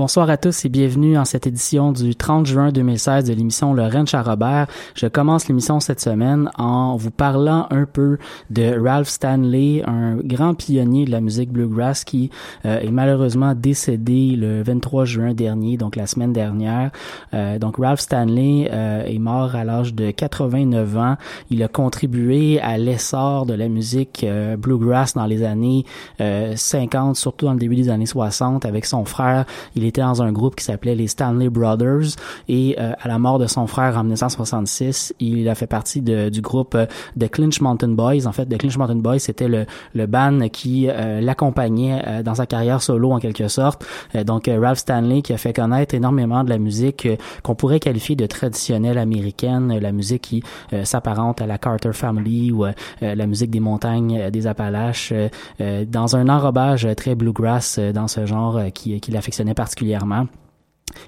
Bonsoir à tous et bienvenue en cette édition du 30 juin 2016 de l'émission Le Ranch à Robert. Je commence l'émission cette semaine en vous parlant un peu de Ralph Stanley, un grand pionnier de la musique bluegrass qui euh, est malheureusement décédé le 23 juin dernier, donc la semaine dernière. Euh, donc Ralph Stanley euh, est mort à l'âge de 89 ans. Il a contribué à l'essor de la musique bluegrass dans les années 50, surtout dans le début des années 60 avec son frère. Il était dans un groupe qui s'appelait les Stanley Brothers et euh, à la mort de son frère en 1966, il a fait partie de, du groupe euh, The Clinch Mountain Boys. En fait, The Clinch Mountain Boys, c'était le, le band qui euh, l'accompagnait euh, dans sa carrière solo en quelque sorte. Euh, donc Ralph Stanley qui a fait connaître énormément de la musique qu'on pourrait qualifier de traditionnelle américaine, la musique qui s'apparente à la Carter Family ou la musique des montagnes des Appalaches, dans un enrobage très bluegrass dans ce genre qui, qui l'affectionnait particulièrement particulièrement.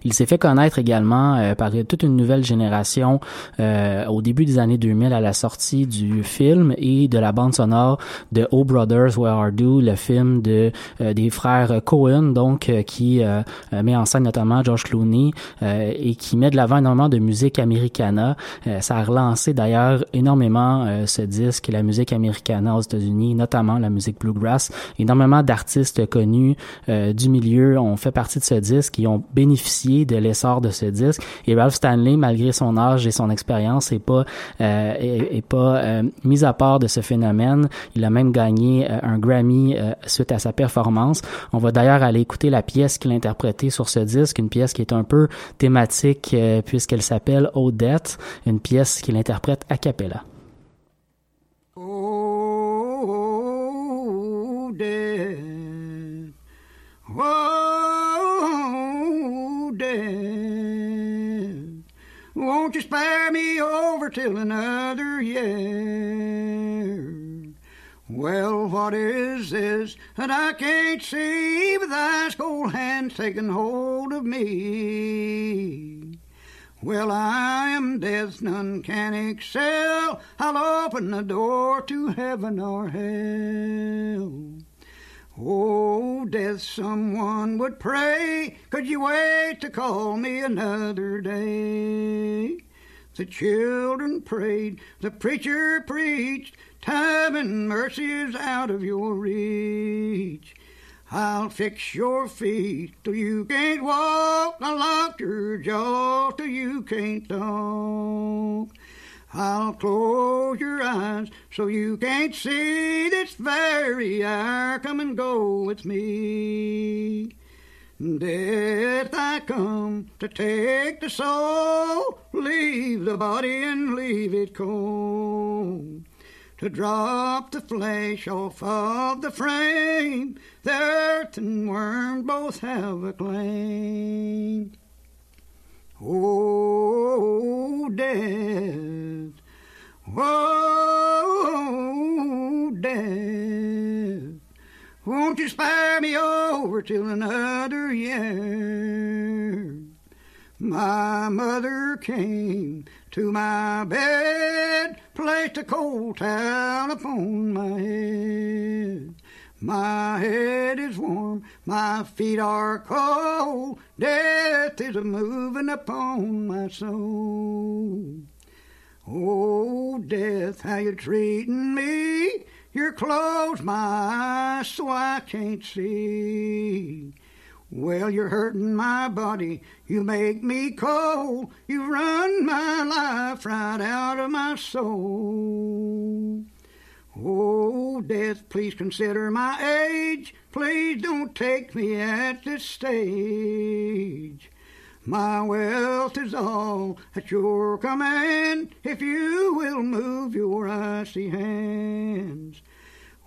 Il s'est fait connaître également euh, par toute une nouvelle génération euh, au début des années 2000 à la sortie du film et de la bande sonore de Oh Brothers Where Are You, le film de euh, des frères Cohen, donc euh, qui euh, euh, met en scène notamment George Clooney et qui met de l'avant énormément de musique americana. Ça a relancé d'ailleurs énormément ce disque, la musique americana aux États-Unis, notamment la musique bluegrass. Énormément d'artistes connus du milieu ont fait partie de ce disque et ont bénéficié de l'essor de ce disque. Et Ralph Stanley, malgré son âge et son expérience, est pas euh, euh, mis à part de ce phénomène. Il a même gagné euh, un Grammy suite à sa performance. On va d'ailleurs aller écouter la pièce qu'il a interprétée sur ce disque, une pièce qui est un peu thématique puisqu'elle s'appelle Odette, une pièce qu'il interprète a cappella. Till another year? Well, what is this that I can't see with ice cold hands taking hold of me? Well, I am death, none can excel. I'll open the door to heaven or hell. Oh, death, someone would pray. Could you wait to call me another day? The children prayed, the preacher preached. Time and mercy is out of your reach. I'll fix your feet till you can't walk. I'll lock your jaw till you can't talk. I'll close your eyes so you can't see this very hour. Come and go with me. Death, I come to take the soul, leave the body and leave it cold. to drop the flesh off of the frame. The earth and worm both have a claim. Oh, death. Oh, death. Won't you spare me over till another year? My mother came to my bed, placed a cold towel upon my head. My head is warm, my feet are cold, death is a moving upon my soul. Oh, death, how you treating me? You're closed my eyes so I can't see. Well, you're hurting my body. You make me cold. You run my life right out of my soul. Oh, death, please consider my age. Please don't take me at this stage. My wealth is all at your command if you will move your icy hands.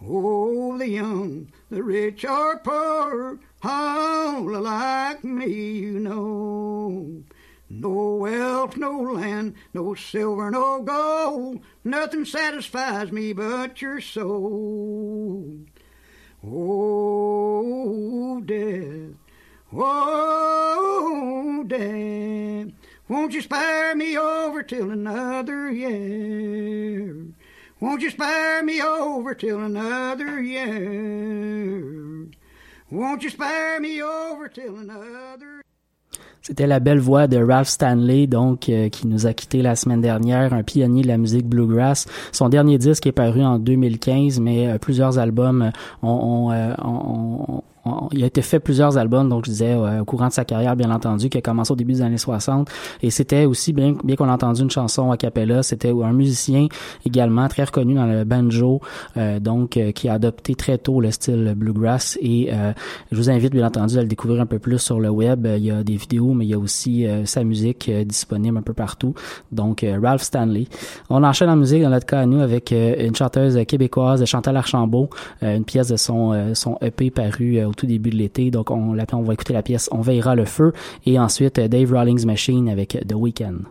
Oh, the young, the rich or poor, all like me, you know. No wealth, no land, no silver, no gold, nothing satisfies me but your soul. Oh, death, oh, death, won't you spare me over till another year? Won't you spare me over till another year? Won't you spare me over till another C'était la belle voix de Ralph Stanley, donc euh, qui nous a quitté la semaine dernière, un pionnier de la musique bluegrass. Son dernier disque est paru en 2015, mais euh, plusieurs albums ont, ont, euh, ont, il a été fait plusieurs albums, donc je disais au courant de sa carrière, bien entendu, qui a commencé au début des années 60. Et c'était aussi, bien, bien qu'on a entendu une chanson a cappella, c'était un musicien également très reconnu dans le banjo, euh, donc euh, qui a adopté très tôt le style bluegrass. Et euh, je vous invite, bien entendu, à le découvrir un peu plus sur le web. Il y a des vidéos, mais il y a aussi sa musique disponible un peu partout. Donc, Ralph Stanley. On enchaîne en musique, dans notre cas à nous, avec une chanteuse québécoise, Chantal Archambault, une pièce de son, son EP paru au tout début de l'été. Donc, on, on va écouter la pièce On veillera le feu. Et ensuite, Dave Rawlings Machine avec The Weeknd.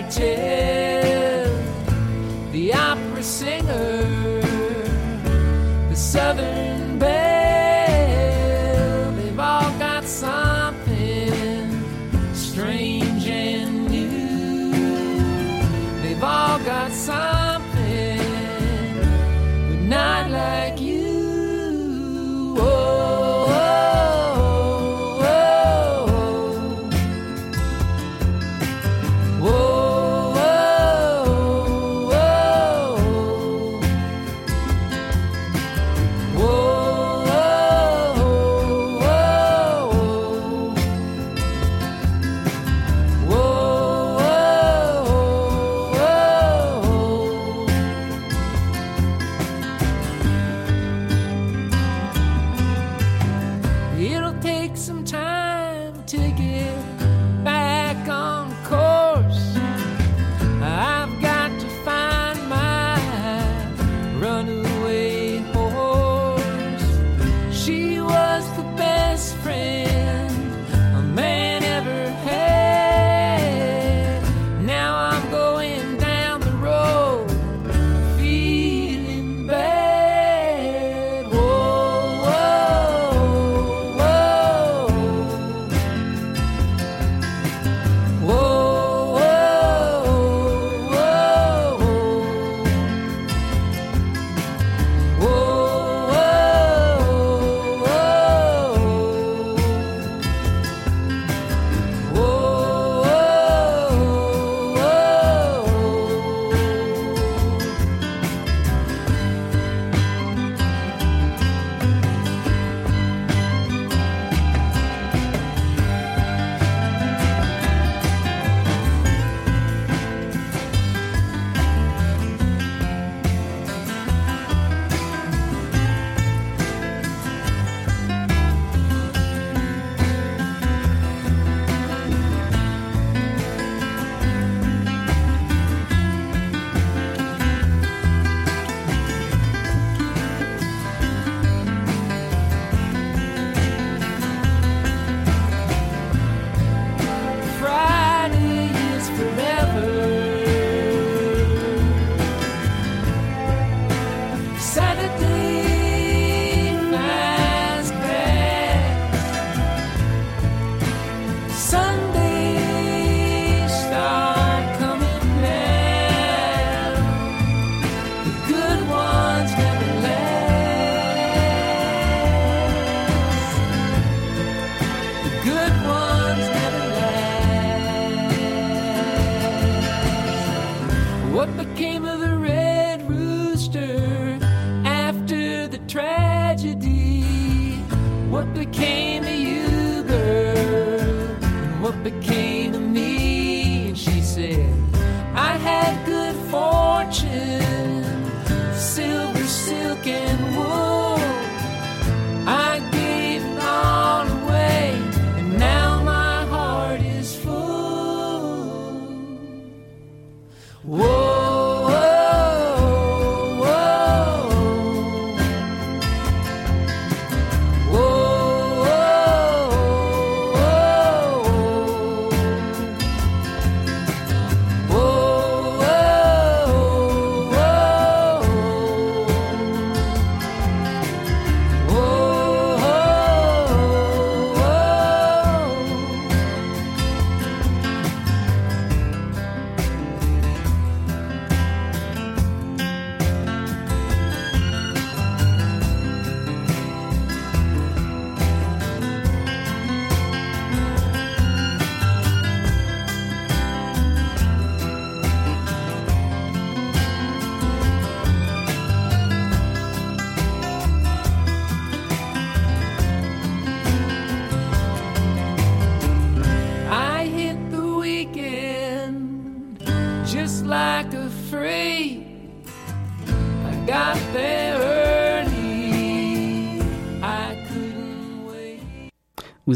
Cartel, the opera singer, the southern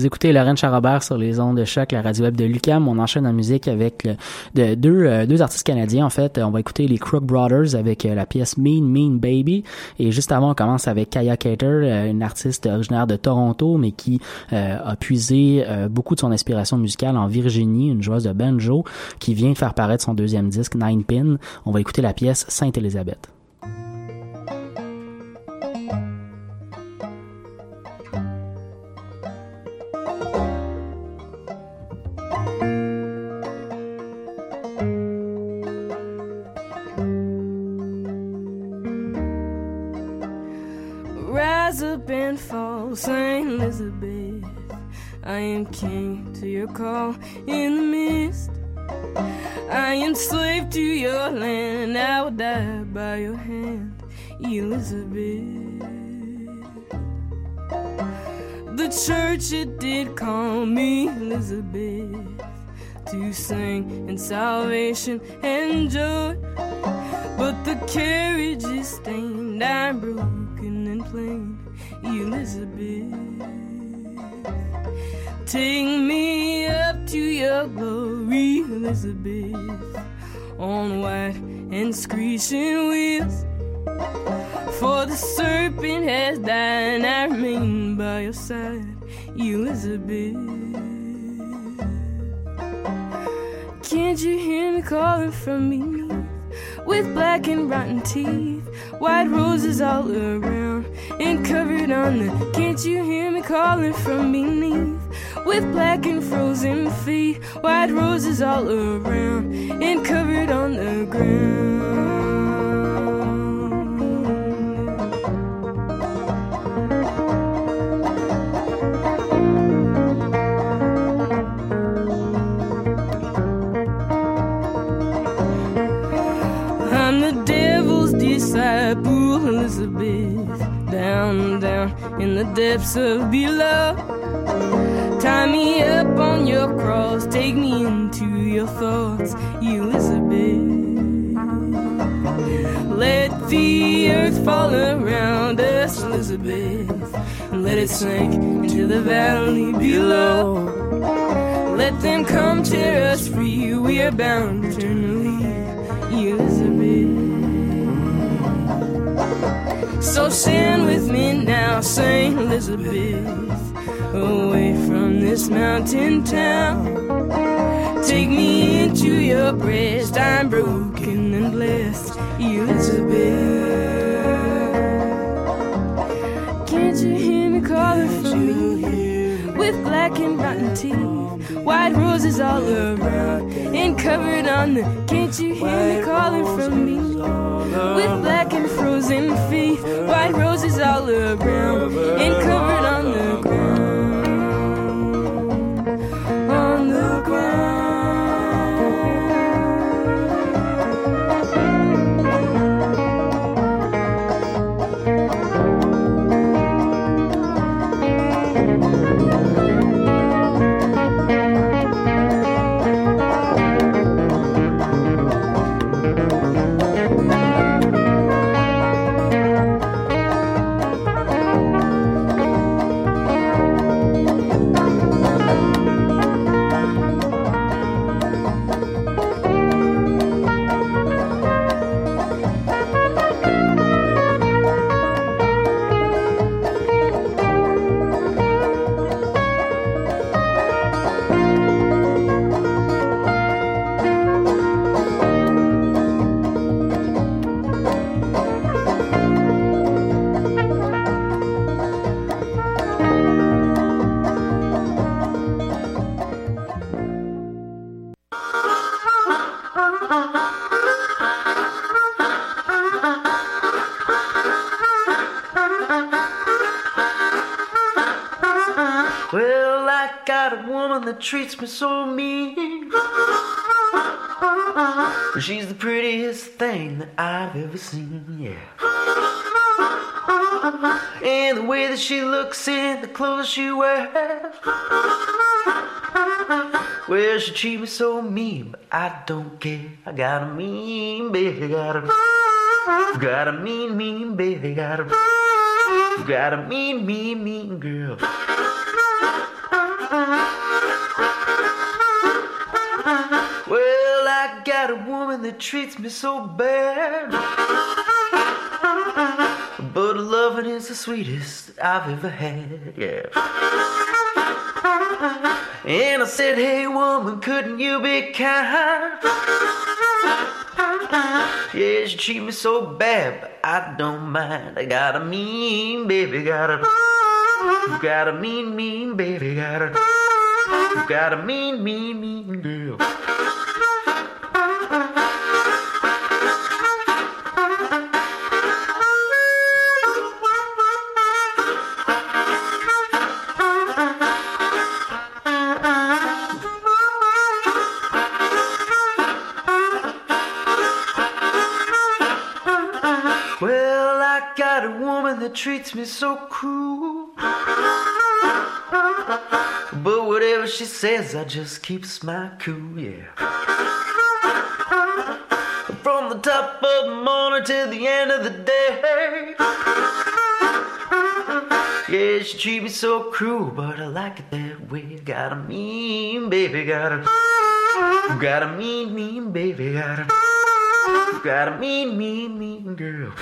Vous écoutez Lorraine Charrobert sur les ondes de choc, la radio web de Lucam. On enchaîne en musique avec euh, deux artistes canadiens. En fait, on va écouter les Crook Brothers avec euh, la pièce Mean Mean Baby. Et juste avant, on commence avec Kaya Cater, euh, une artiste originaire de Toronto, mais qui a puisé beaucoup de son inspiration musicale en Virginie, une joueuse de banjo qui vient faire paraître son deuxième disque, Nine Pin. On va écouter la pièce Sainte-Élisabeth. Elizabeth. The church it did call me Elizabeth to sing in salvation and joy. But the carriage is stained, I'm broken and plain, Elizabeth. Take me up to your glory, Elizabeth, on white and screeching wheels. For the serpent has died, I remain by your side, Elizabeth. Can't you hear me calling from me? With black and rotten teeth, white roses all around, and covered on the. Can't you hear me calling from beneath? With black and frozen feet, white roses all around, and covered on the ground. Elizabeth. Down, down in the depths of below. Tie me up on your cross, take me into your thoughts, Elizabeth. Let the earth fall around us, Elizabeth, and let it sink into the valley below. Let them come tear us free, we are bound eternally, Elizabeth. So stand with me now, Saint Elizabeth, away from this mountain town. Take me into your breast, I'm broken and blessed, Elizabeth. Black and rotten teeth, white roses all around, and covered on the. Can't you hear me calling from me? With black and frozen feet, white roses all around, and covered on the ground. On the ground. Got a woman that treats me so mean. She's the prettiest thing that I've ever seen, yeah. And the way that she looks in the clothes she wears. Well, she treat me so mean, but I don't care. I got a mean baby, got a, got a mean, mean baby, got a, got a mean, mean, mean girl. Well, I got a woman that treats me so bad. But loving is the sweetest I've ever had, yeah. And I said, hey woman, couldn't you be kind? Yeah, she treat me so bad, but I don't mind. I got a mean baby, got a, got a mean, mean baby, got a, got a mean, mean, mean girl. Well, I got a woman that treats me so cruel. Whatever she says, I just keeps my cool, yeah. From the top of the morning till the end of the day. Yeah, she treat me so cruel, but I like it that way. Got a mean baby, got a, got a mean, mean baby, got a, got a mean, mean, mean girl.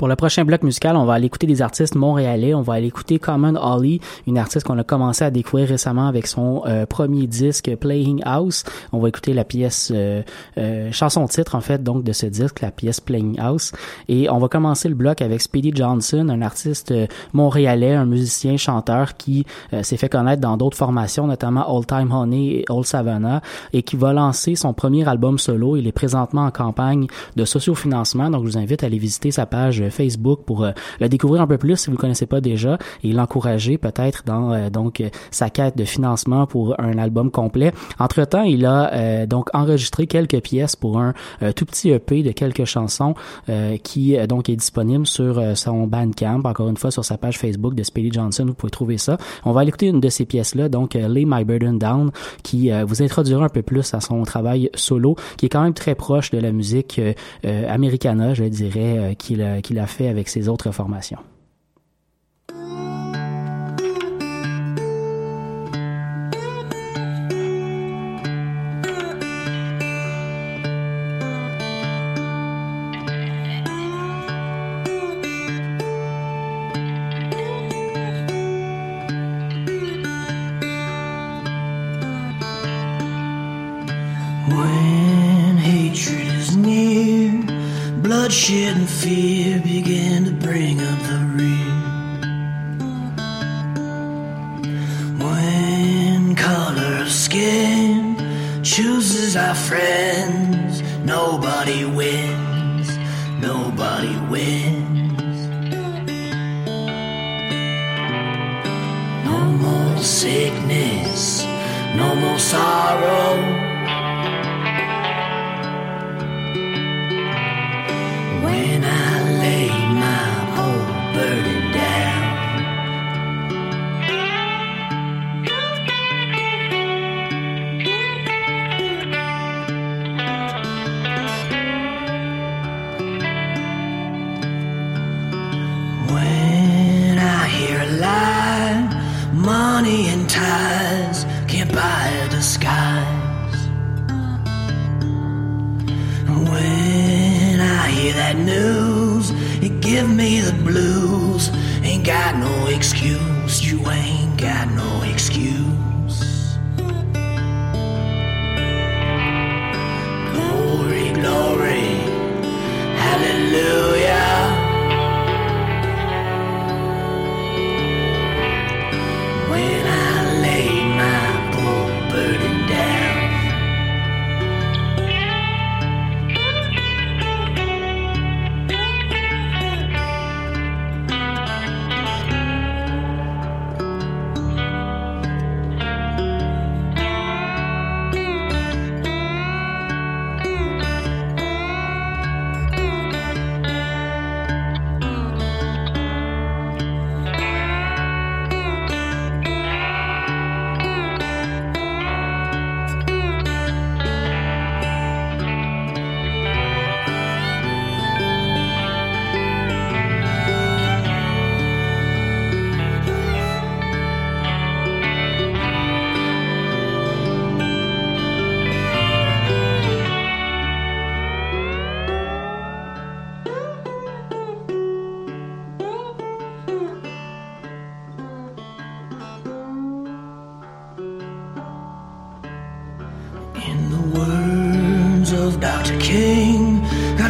Pour le prochain bloc musical, on va aller écouter des artistes montréalais. On va aller écouter Common Holly, une artiste qu'on a commencé à découvrir récemment avec son euh, premier disque Playing House. On va écouter la pièce euh, euh, chanson titre en fait donc de ce disque, la pièce Playing House. Et on va commencer le bloc avec Speedy Johnson, un artiste euh, montréalais, un musicien chanteur qui euh, s'est fait connaître dans d'autres formations, notamment Old Time Honey et Old Savannah, et qui va lancer son premier album solo. Il est présentement en campagne de sociofinancement, donc je vous invite à aller visiter sa page Facebook pour euh, le découvrir un peu plus si vous le connaissez pas déjà et l'encourager peut-être dans euh, donc euh, sa quête de financement pour un album complet. Entre-temps, il a euh, donc enregistré quelques pièces pour un euh, tout petit EP de quelques chansons euh, qui euh, donc est disponible sur euh, son Bandcamp, encore une fois sur sa page Facebook de Speedy Johnson, vous pouvez trouver ça. On va écouter une de ces pièces-là, donc euh, Lay My Burden Down, qui euh, vous introduira un peu plus à son travail solo, qui est quand même très proche de la musique euh, euh, americana, je dirais, euh, qu'il a, fait avec ses autres formations.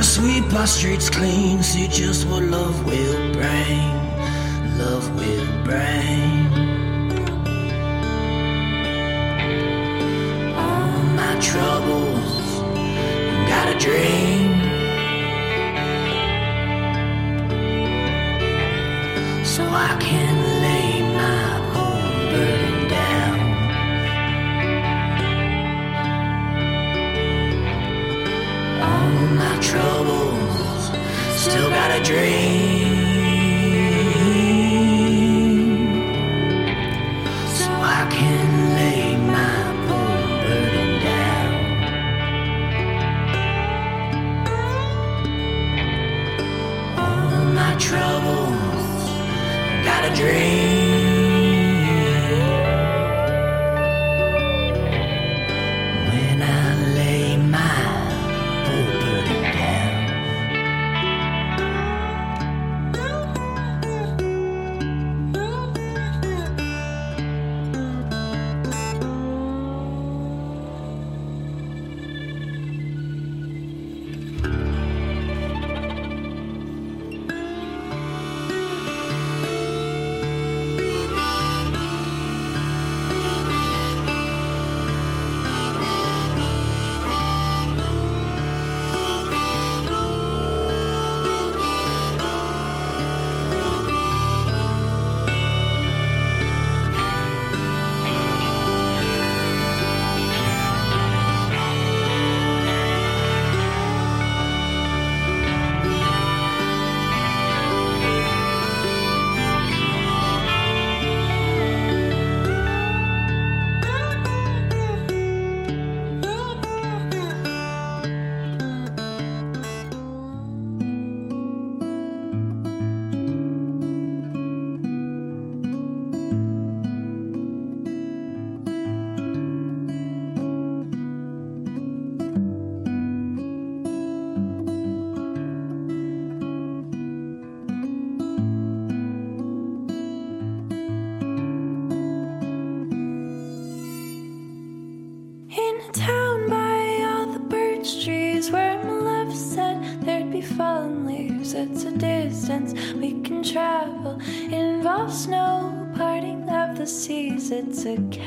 to sweep our streets clean, see just what love will bring. Love will bring. All my troubles, got a dream. Still got a dream. the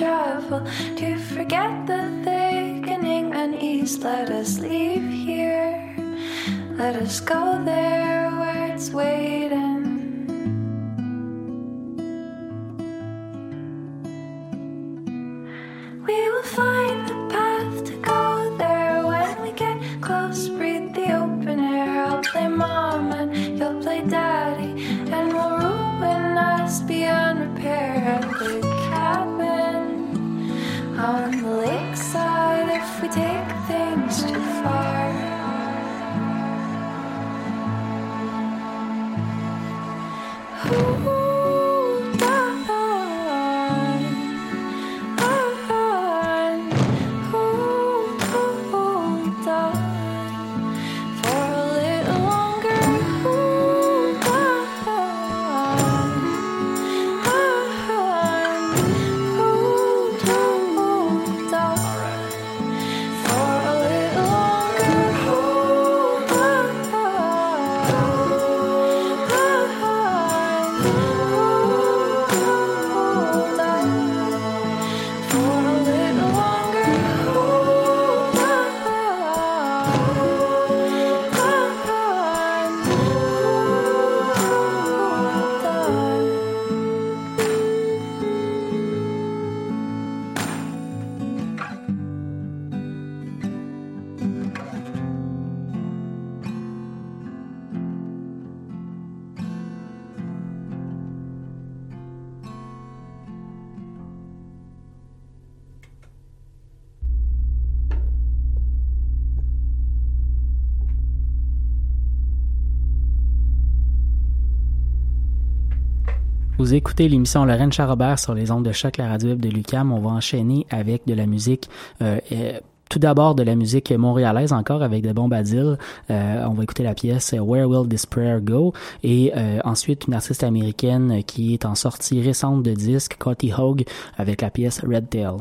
travel to forget the thickening unease. Let us leave here, let us go there where it's waiting. Vous écoutez l'émission Lorraine Charrobert sur les ondes de choc, la radio de Lucam. On va enchaîner avec de la musique euh, tout d'abord de la musique montréalaise encore avec de Bombadil. Euh, on va écouter la pièce Where Will This Prayer Go? Et euh, ensuite une artiste américaine qui est en sortie récente de disque, Cotty Hogue, avec la pièce Red Tail.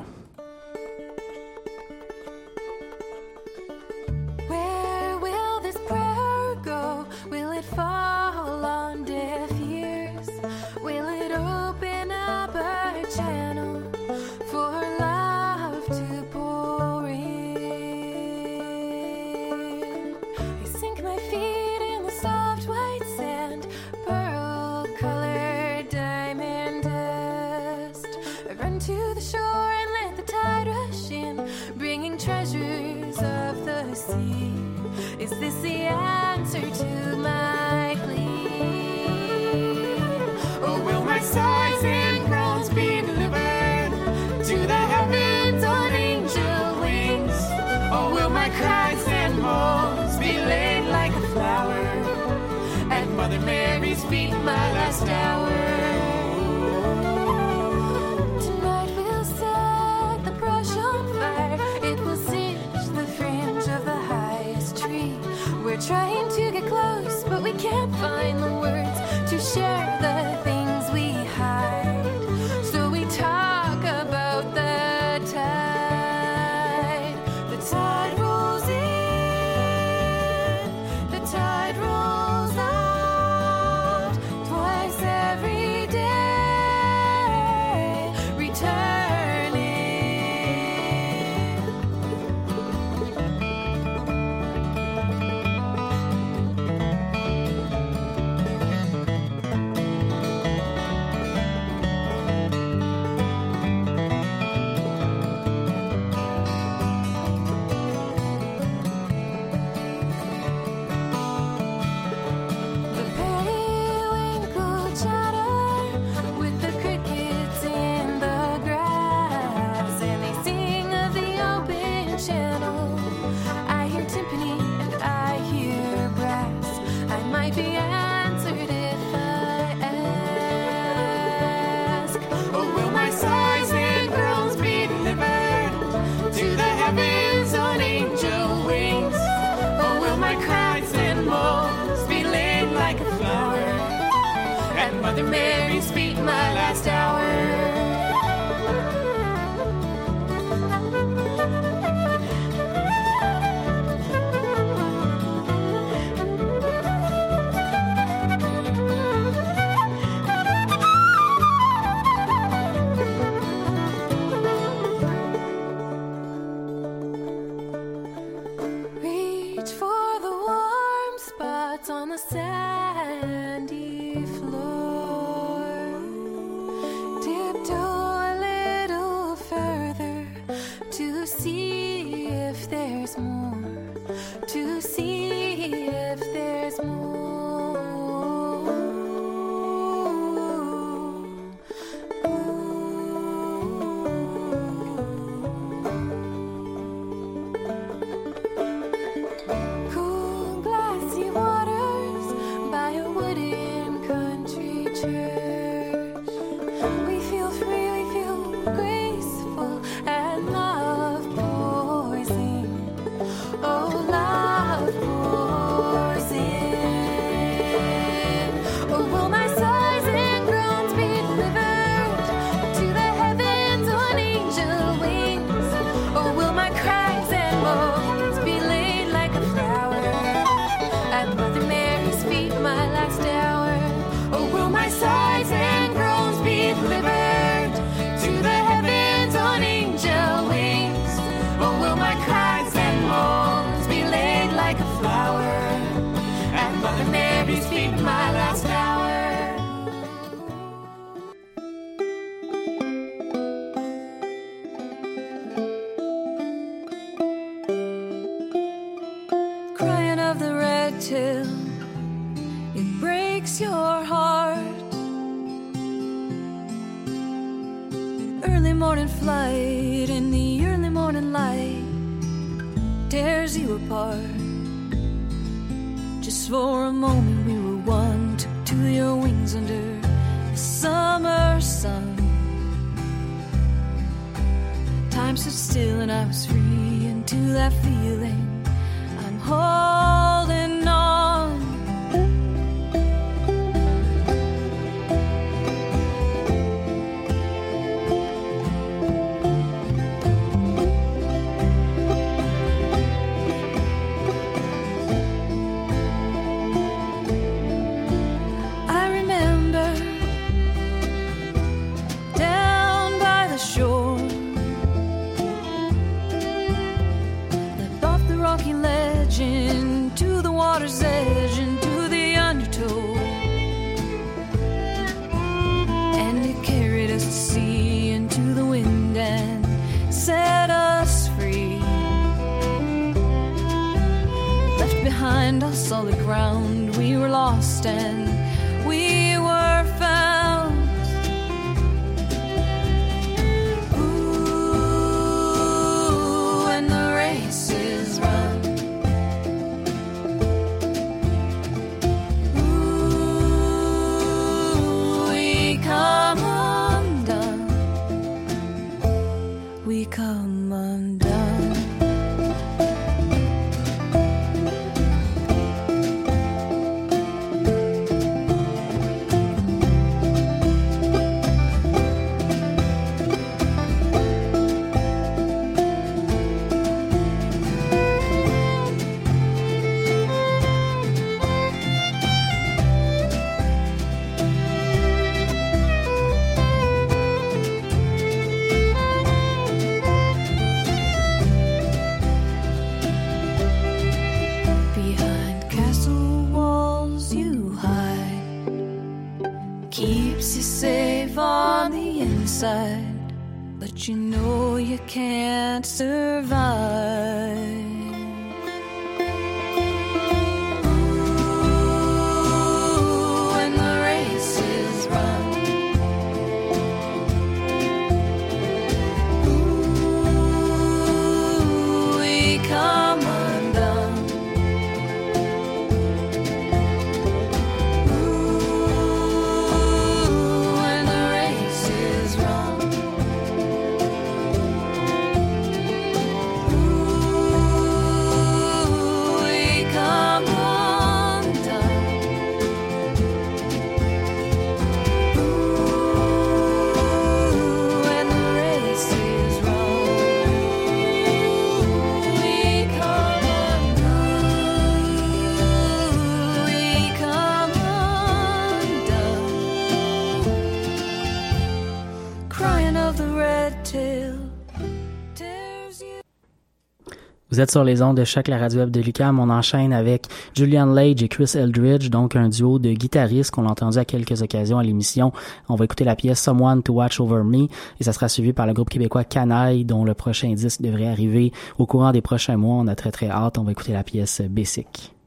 Vous êtes sur les ondes de Choc, la radio web de Lucam. On enchaîne avec Julian Lage et Chris Eldridge, donc un duo de guitaristes qu'on a entendu à quelques occasions à l'émission. On va écouter la pièce Someone to Watch Over Me et ça sera suivi par le groupe québécois Canaille, dont le prochain disque devrait arriver au courant des prochains mois. On a très très hâte. On va écouter la pièce Basic.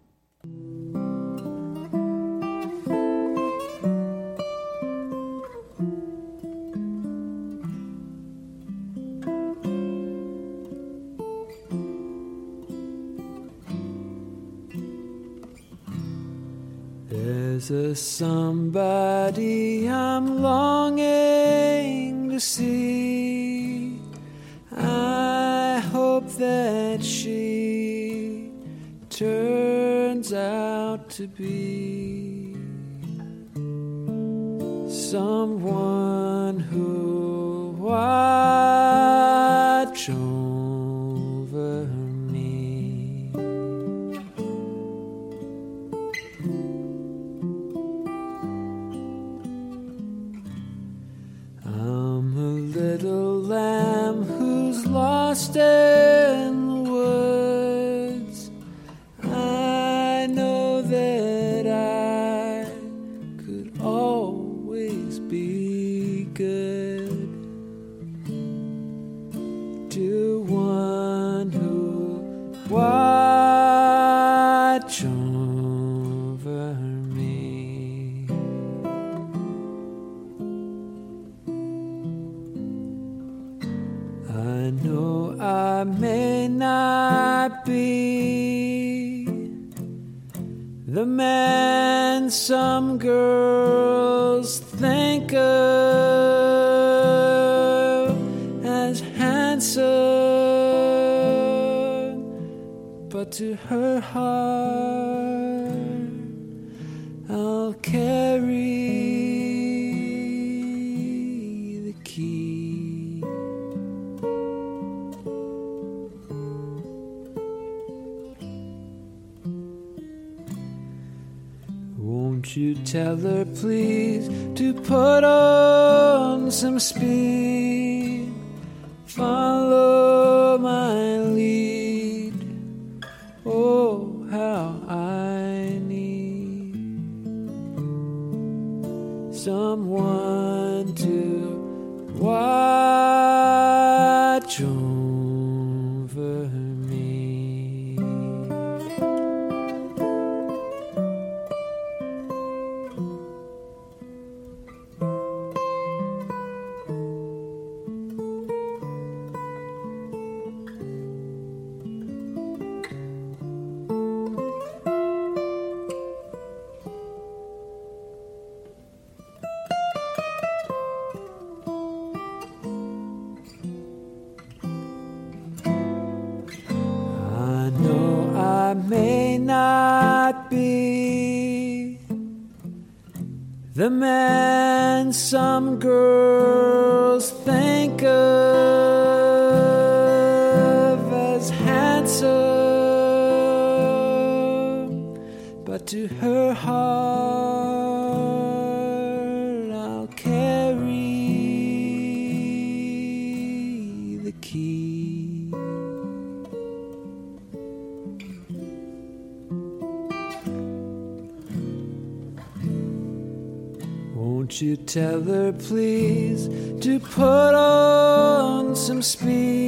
Somebody I'm longing to see. I hope that she turns out to be someone you tell her, please, to put on some speed?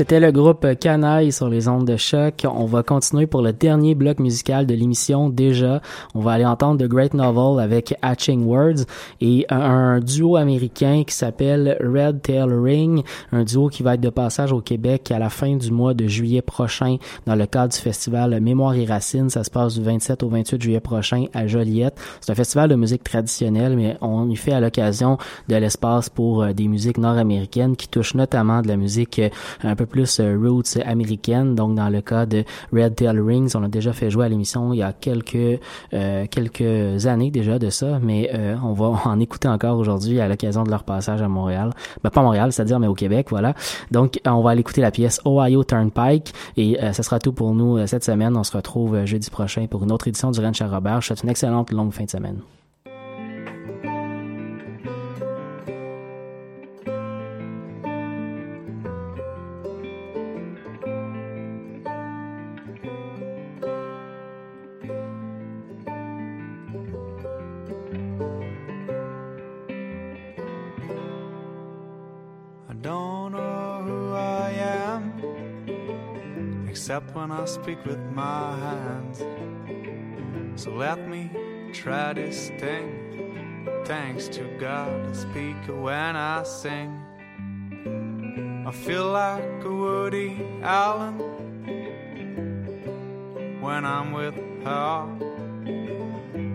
C'était le groupe Canaille sur les ondes de choc. On va continuer pour le dernier bloc musical de l'émission déjà. On va aller entendre The Great Novel avec Hatching Words et un, duo américain qui s'appelle Red Tail Ring, un duo qui va être de passage au Québec à la fin du mois de juillet prochain dans le cadre du festival Mémoire et Racines. Ça se passe du 27 au 28 juillet prochain à Joliette. C'est un festival de musique traditionnelle, mais on y fait à l'occasion de l'espace pour euh, des musiques nord-américaines qui touchent notamment de la musique euh, un peu plus euh, roots américaine. Donc dans le cas de Red Tail Rings, on a déjà fait jouer à l'émission il y a quelques euh, quelques années déjà de ça, mais euh, on va en écouter encore aujourd'hui à l'occasion de leur passage à Montréal. Ben pas Montréal, c'est-à-dire mais au Québec, voilà. Donc on va aller écouter la pièce Ohio Turnpike et ce sera tout pour nous cette semaine. On se retrouve jeudi prochain pour une autre édition du Ranch à Robert. Je souhaite une excellente longue fin de semaine. I speak with my hands. So let me try this thing. Thanks to God, I speak when I sing. I feel like a Woody Allen when I'm with her.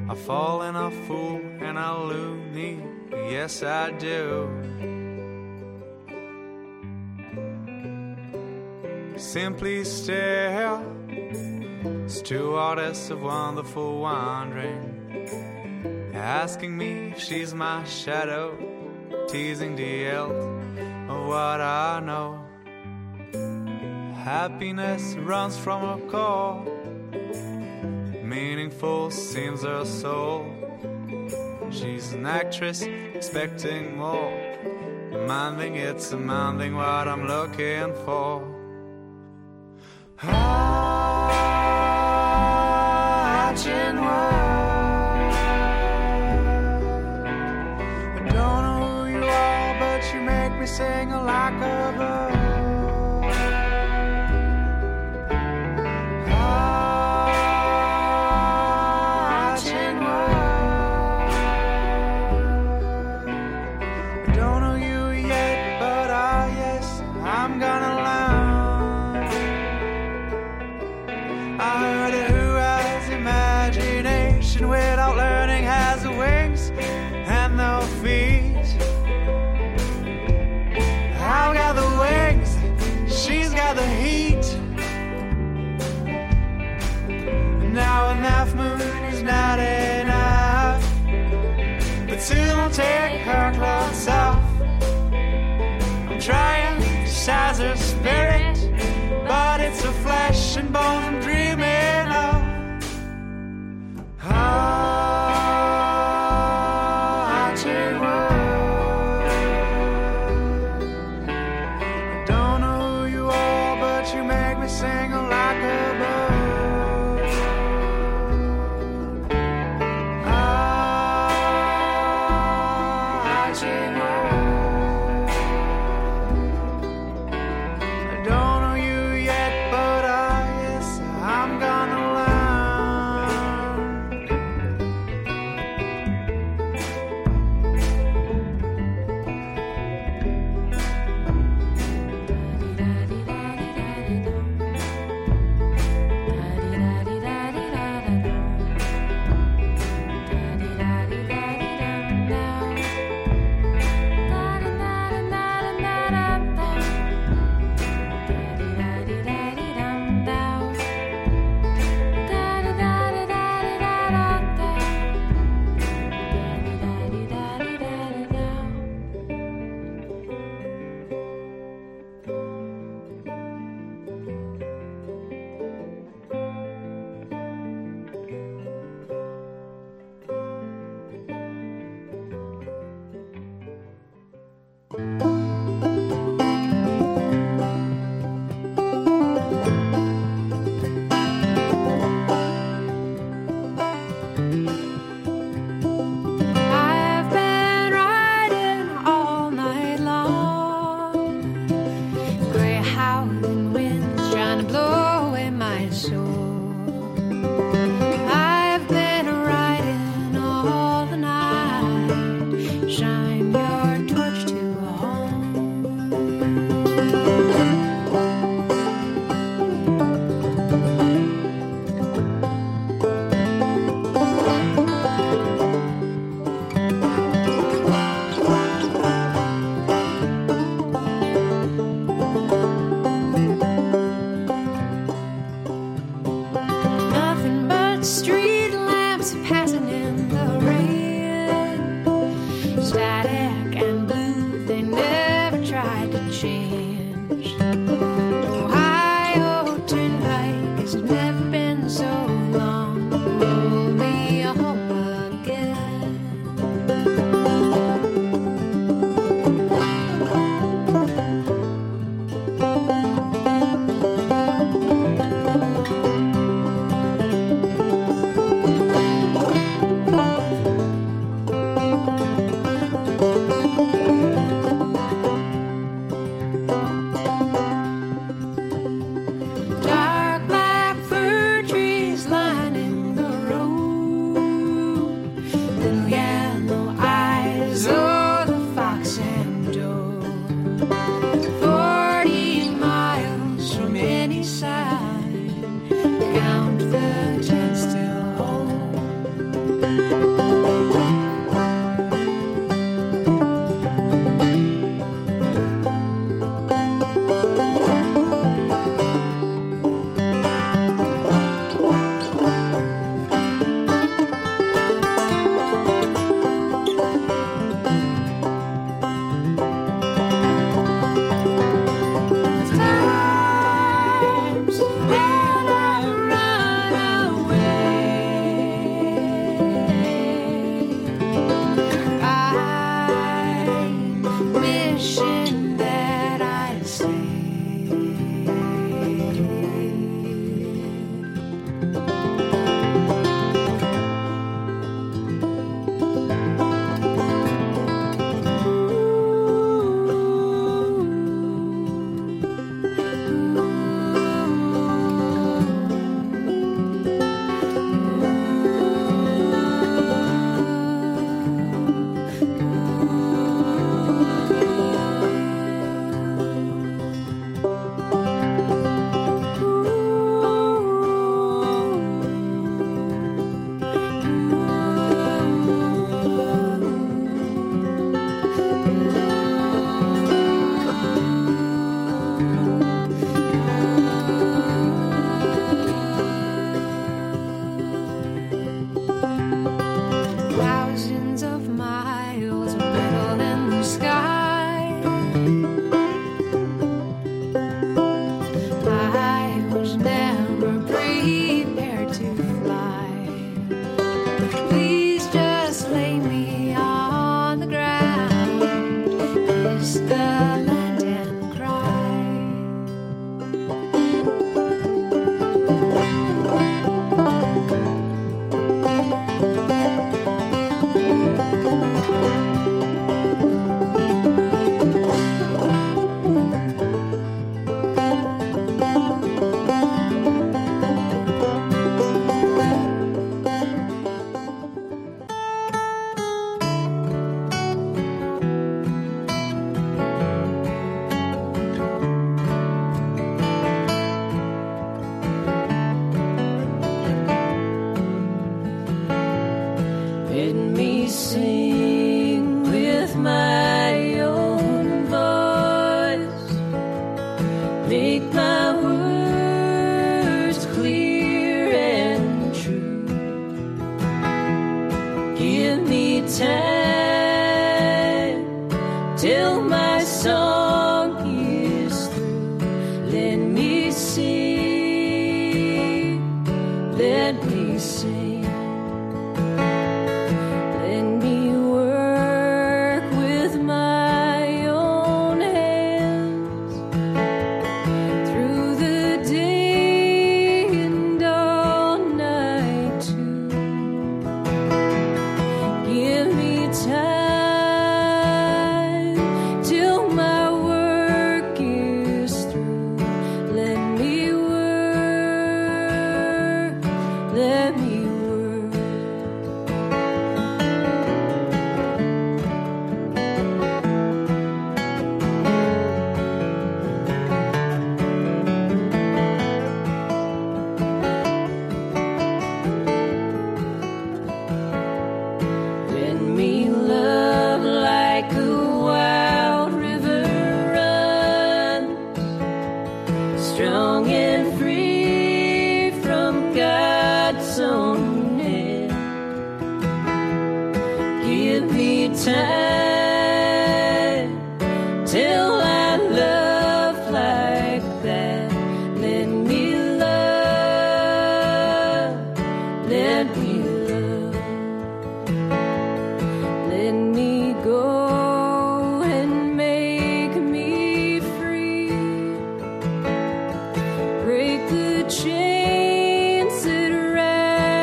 I fall and I fool and I loony, yes I do. Simply stare, stewardess of wonderful wandering, asking me if she's my shadow, teasing the eld of what I know. Happiness runs from her core, meaningful seems her soul. She's an actress expecting more, demanding it's demanding what I'm looking for. Sing a like a